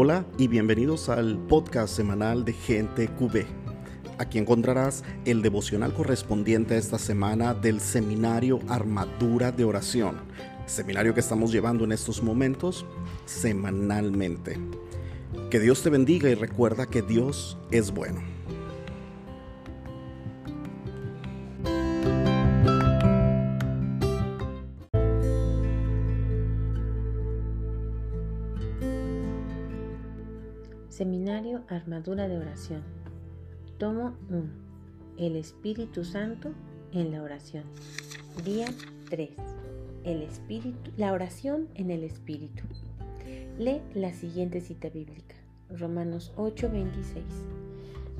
Hola y bienvenidos al podcast semanal de Gente QB. Aquí encontrarás el devocional correspondiente a esta semana del seminario Armadura de Oración, seminario que estamos llevando en estos momentos semanalmente. Que Dios te bendiga y recuerda que Dios es bueno. Seminario Armadura de Oración. Tomo 1. El Espíritu Santo en la oración. Día 3. El Espíritu, la oración en el Espíritu. Lee la siguiente cita bíblica. Romanos 8:26.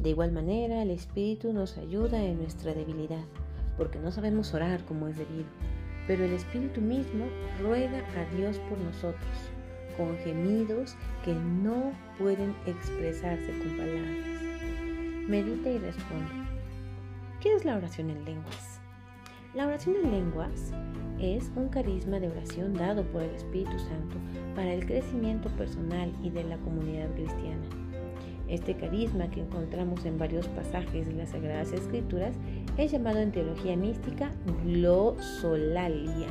De igual manera, el Espíritu nos ayuda en nuestra debilidad, porque no sabemos orar como es debido, pero el Espíritu mismo ruega a Dios por nosotros con gemidos que no pueden expresarse con palabras. Medita y responde. ¿Qué es la oración en lenguas? La oración en lenguas es un carisma de oración dado por el Espíritu Santo para el crecimiento personal y de la comunidad cristiana. Este carisma que encontramos en varios pasajes de las Sagradas Escrituras es llamado en teología mística glosolalia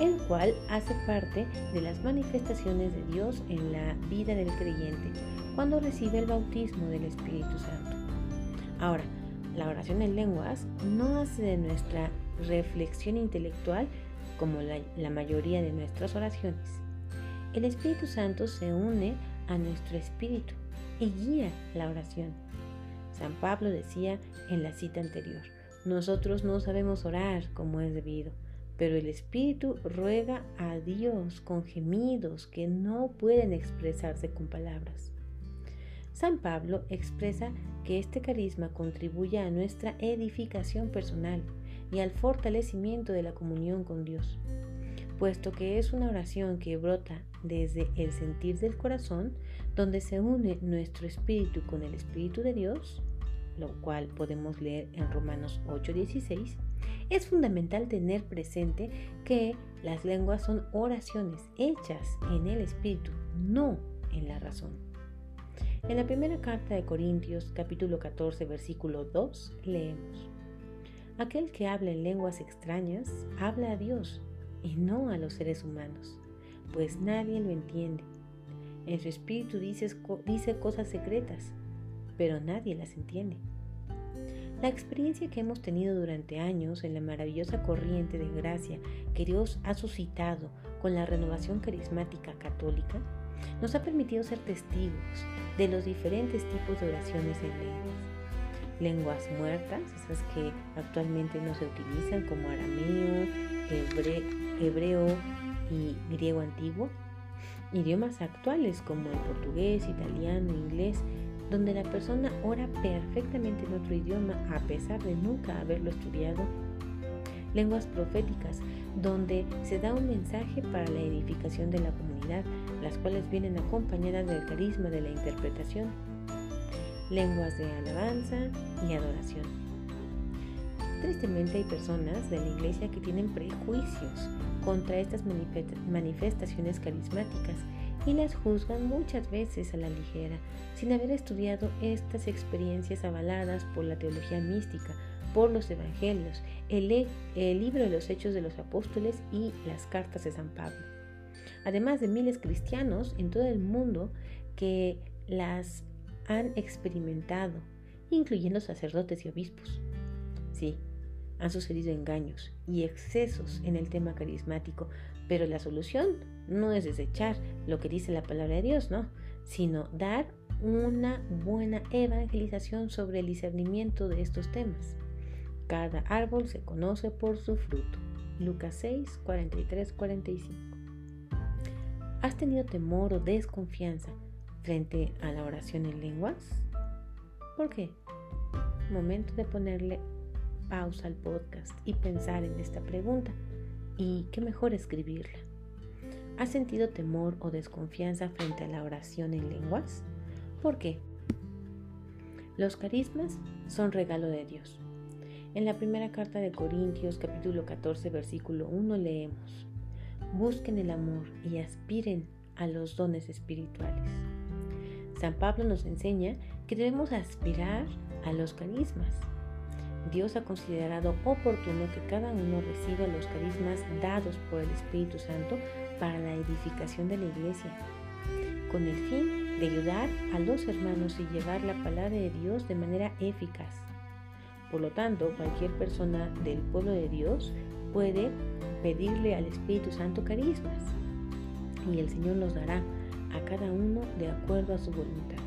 el cual hace parte de las manifestaciones de Dios en la vida del creyente cuando recibe el bautismo del Espíritu Santo. Ahora, la oración en lenguas no hace de nuestra reflexión intelectual como la, mayoría de nuestras oraciones. El Espíritu Santo se une a nuestro espíritu y guía la oración. San Pablo decía en la cita anterior, nosotros no sabemos orar como es debido pero el Espíritu ruega a Dios con gemidos que no pueden expresarse con palabras. San Pablo expresa que este carisma contribuye a nuestra edificación personal y al fortalecimiento de la comunión con Dios, puesto que es una oración que brota desde el sentir del corazón, donde se une nuestro espíritu con el Espíritu de Dios, lo cual podemos leer en Romanos 8:16, es fundamental tener presente que las lenguas son oraciones hechas en el espíritu, no en la razón. En la primera carta de Corintios, capítulo 14, versículo 2, leemos, Aquel que habla en lenguas extrañas habla a Dios y no a los seres humanos, pues nadie lo entiende. En su espíritu dice, dice cosas secretas, pero nadie las entiende. La experiencia que hemos tenido durante años en la maravillosa corriente de gracia que Dios ha suscitado con la renovación carismática católica nos ha permitido ser testigos de los diferentes tipos de oraciones en lenguas. Lenguas muertas, esas que actualmente no se utilizan como arameo, hebreo y griego antiguo. Idiomas actuales como el portugués, italiano, inglés donde la persona ora perfectamente en otro idioma a pesar de nunca haberlo estudiado. Lenguas proféticas, donde se da un mensaje para la edificación de la comunidad, las cuales vienen acompañadas del carisma de la interpretación. Lenguas de alabanza y adoración. Tristemente hay personas de la iglesia que tienen prejuicios contra estas manifestaciones carismáticas y las juzgan muchas veces a la ligera, sin haber estudiado estas experiencias avaladas por la teología mística, por los evangelios, el, el libro de los Hechos de los Apóstoles y las cartas de San Pablo. Además de miles cristianos en todo el mundo que las han experimentado, incluyendo sacerdotes y obispos. Sí, han sucedido engaños y excesos en el tema carismático, pero la solución no es desechar lo que dice la palabra de Dios, no, sino dar una buena evangelización sobre el discernimiento de estos temas. Cada árbol se conoce por su fruto. Lucas 6, 43, 45. ¿Has tenido temor o desconfianza frente a la oración en lenguas? ¿Por qué? Momento de ponerle pausa al podcast y pensar en esta pregunta. Y qué mejor escribirla. ¿Has sentido temor o desconfianza frente a la oración en lenguas? ¿Por qué? Los carismas son regalo de Dios. En la primera carta de Corintios capítulo 14 versículo 1 leemos, Busquen el amor y aspiren a los dones espirituales. San Pablo nos enseña que debemos aspirar a los carismas. Dios ha considerado oportuno que cada uno reciba los carismas dados por el Espíritu Santo para la edificación de la iglesia, con el fin de ayudar a los hermanos y llevar la palabra de Dios de manera eficaz. Por lo tanto, cualquier persona del pueblo de Dios puede pedirle al Espíritu Santo carismas y el Señor los dará a cada uno de acuerdo a su voluntad.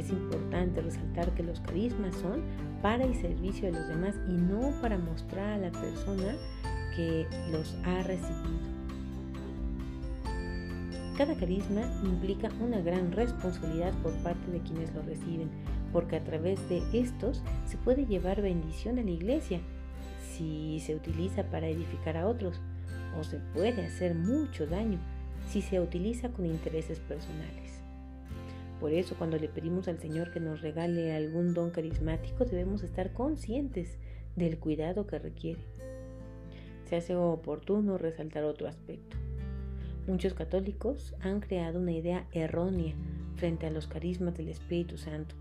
Es importante resaltar que los carismas son para el servicio de los demás y no para mostrar a la persona que los ha recibido. Cada carisma implica una gran responsabilidad por parte de quienes lo reciben, porque a través de estos se puede llevar bendición a la iglesia si se utiliza para edificar a otros, o se puede hacer mucho daño si se utiliza con intereses personales. Por eso cuando le pedimos al Señor que nos regale algún don carismático debemos estar conscientes del cuidado que requiere. Se hace oportuno resaltar otro aspecto. Muchos católicos han creado una idea errónea frente a los carismas del Espíritu Santo.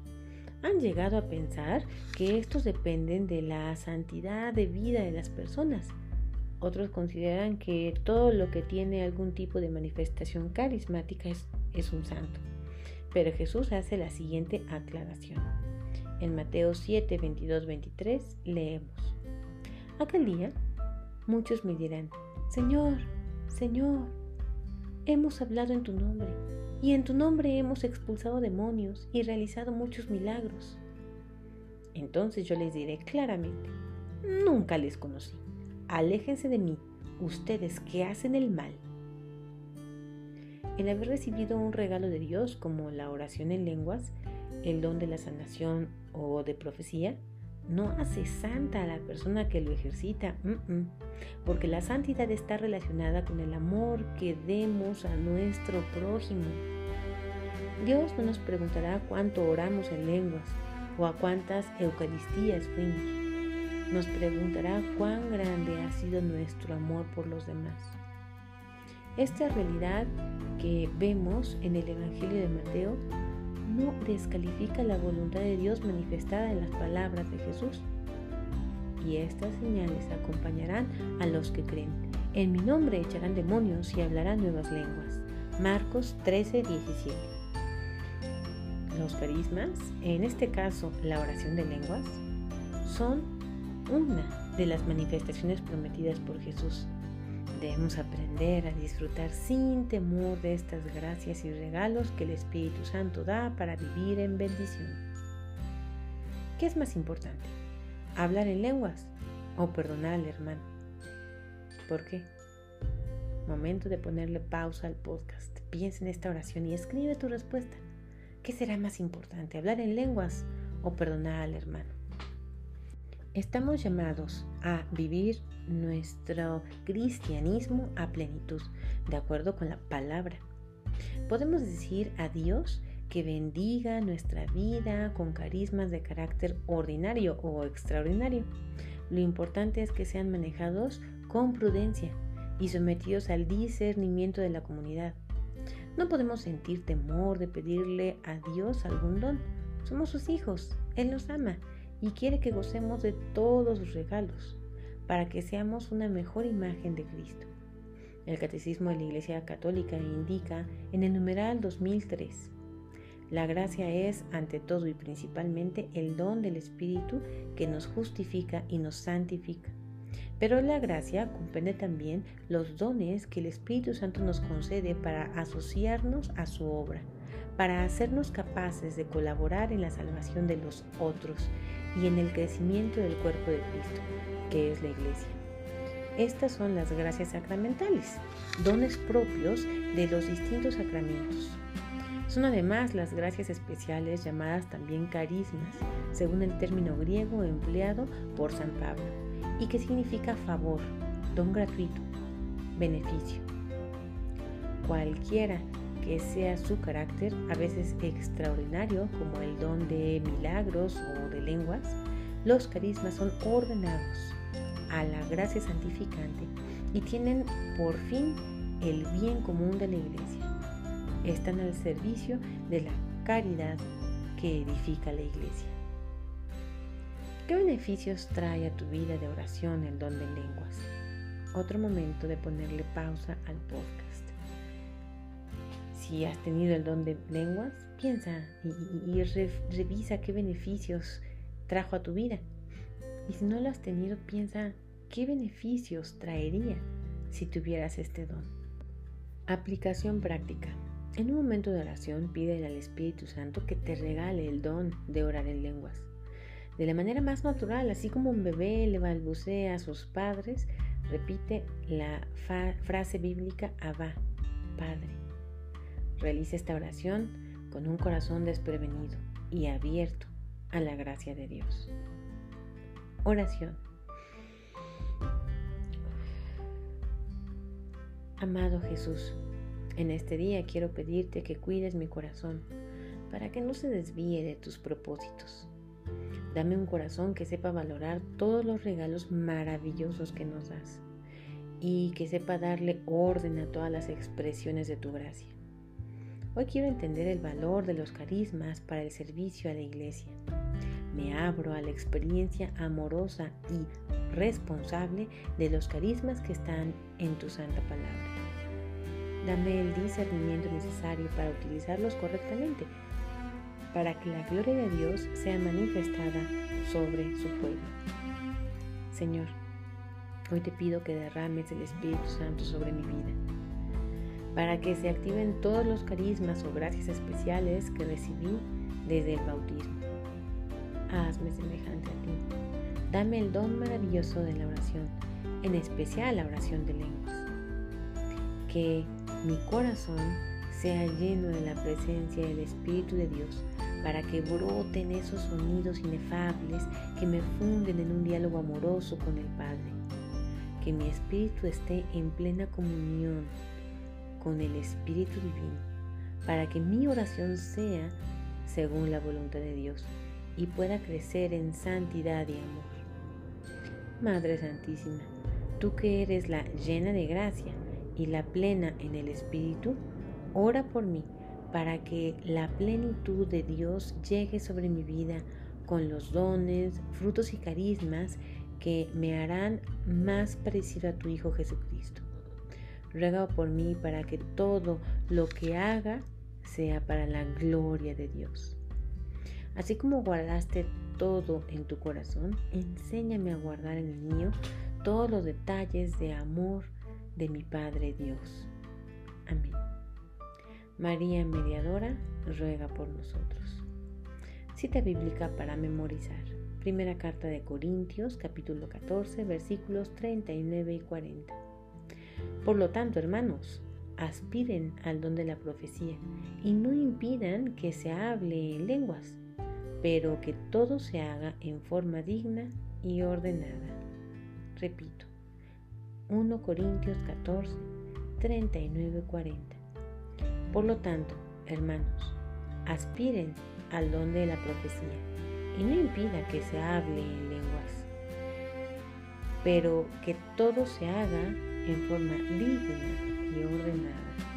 Han llegado a pensar que estos dependen de la santidad de vida de las personas. Otros consideran que todo lo que tiene algún tipo de manifestación carismática es, un santo. Pero Jesús hace la siguiente aclaración. En Mateo 7, 22, 23 leemos. Aquel día muchos me dirán, Señor, Señor, hemos hablado en tu nombre, y en tu nombre hemos expulsado demonios y realizado muchos milagros. Entonces yo les diré claramente, nunca les conocí. Aléjense de mí, ustedes que hacen el mal el haber recibido un regalo de Dios como la oración en lenguas, el don de la sanación o de profecía, no hace santa a la persona que lo ejercita, porque la santidad está relacionada con el amor que demos a nuestro prójimo. Dios no nos preguntará cuánto oramos en lenguas o a cuántas Eucaristías fuimos. Nos preguntará cuán grande ha sido nuestro amor por los demás. Esta realidad que vemos en el Evangelio de Mateo no descalifica la voluntad de Dios manifestada en las palabras de Jesús. Y estas señales acompañarán a los que creen. En mi nombre echarán demonios y hablarán nuevas lenguas. Marcos 13, 17. Los carismas, en este caso la oración de lenguas, son una de las manifestaciones prometidas por Jesús Debemos aprender a disfrutar sin temor de estas gracias y regalos que el Espíritu Santo da para vivir en bendición. ¿Qué es más importante? ¿Hablar en lenguas o perdonar al hermano? ¿Por qué? Momento de ponerle pausa al podcast. Piensa en esta oración y escribe tu respuesta. ¿Qué será más importante? ¿Hablar en lenguas o perdonar al hermano? Estamos llamados a vivir nuestro cristianismo a plenitud, de acuerdo con la palabra. Podemos decir a Dios que bendiga nuestra vida con carismas de carácter ordinario o extraordinario. Lo importante es que sean manejados con prudencia y sometidos al discernimiento de la comunidad. No podemos sentir temor de pedirle a Dios algún don. Somos sus hijos, Él nos ama y quiere que gocemos de todos sus regalos para que seamos una mejor imagen de Cristo. El Catecismo de la Iglesia Católica indica en el numeral 2003, la gracia es ante todo y principalmente el don del Espíritu que nos justifica y nos santifica. Pero la gracia comprende también los dones que el Espíritu Santo nos concede para asociarnos a su obra, para hacernos capaces de colaborar en la salvación de los otros y en el crecimiento del cuerpo de Cristo, que es la iglesia. Estas son las gracias sacramentales, dones propios de los distintos sacramentos. Son además las gracias especiales llamadas también carismas, según el término griego empleado por San Pablo, y que significa favor, don gratuito, beneficio. Cualquiera que sea su carácter, a veces extraordinario, como el don de milagros o de lenguas, los carismas son ordenados a la gracia santificante y tienen por fin el bien común de la iglesia. están al servicio de la caridad que edifica la iglesia. ¿Qué beneficios trae a tu vida de oración el don de lenguas? Otro momento de ponerle pausa al podcast. Si has tenido el don de lenguas, piensa y, revisa qué beneficios trajo a tu vida. Y si no lo has tenido, piensa qué beneficios traería si tuvieras este don. Aplicación práctica. En un momento de oración, pídele al Espíritu Santo que te regale el don de orar en lenguas de la manera más natural, así como un bebé le balbucea a sus padres, repite la frase bíblica Abba, Padre. Realiza esta oración con un corazón desprevenido y abierto a la gracia de Dios. Oración. Amado Jesús, en este día quiero pedirte que cuides mi corazón para que no se desvíe de tus propósitos Dame un corazón que sepa valorar todos los regalos maravillosos que nos das y que sepa darle orden a todas las expresiones de tu gracia. Hoy quiero entender el valor de los carismas para el servicio a la iglesia. Me abro a la experiencia amorosa y responsable de los carismas que están en tu santa palabra. Dame el discernimiento necesario para utilizarlos correctamente para que la gloria de Dios sea manifestada sobre su pueblo. Señor, hoy te pido que derrames el Espíritu Santo sobre mi vida, para que se activen todos los carismas o gracias especiales que recibí desde el bautismo. Hazme semejante a ti. Dame el don maravilloso de la oración, en especial la oración de lenguas. Que mi corazón sea lleno de la presencia del Espíritu de Dios para que broten esos sonidos inefables que me funden en un diálogo amoroso con el Padre. Que mi espíritu esté en plena comunión con el Espíritu Divino, para que mi oración sea según la voluntad de Dios y pueda crecer en santidad y amor. Madre Santísima, tú que eres la llena de gracia y la plena en el Espíritu, ora por mí para que la plenitud de Dios llegue sobre mi vida con los dones, frutos y carismas que me harán más parecido a tu Hijo Jesucristo. Ruega por mí para que todo lo que haga sea para la gloria de Dios. Así como guardaste todo en tu corazón, enséñame a guardar en el mío todos los detalles de amor de mi Padre Dios. Amén. María Mediadora ruega por nosotros. Cita bíblica para memorizar. Primera carta de Corintios, capítulo 14, versículos 39 y 40. Por lo tanto, hermanos, aspiren al don de la profecía y no impidan que se hable en lenguas, pero que todo se haga en forma digna y ordenada. Repito, 1 Corintios 14, 39 y 40. Por lo tanto, hermanos, aspiren al don de la profecía y no impida que se hable en lenguas, pero que todo se haga en forma digna y ordenada.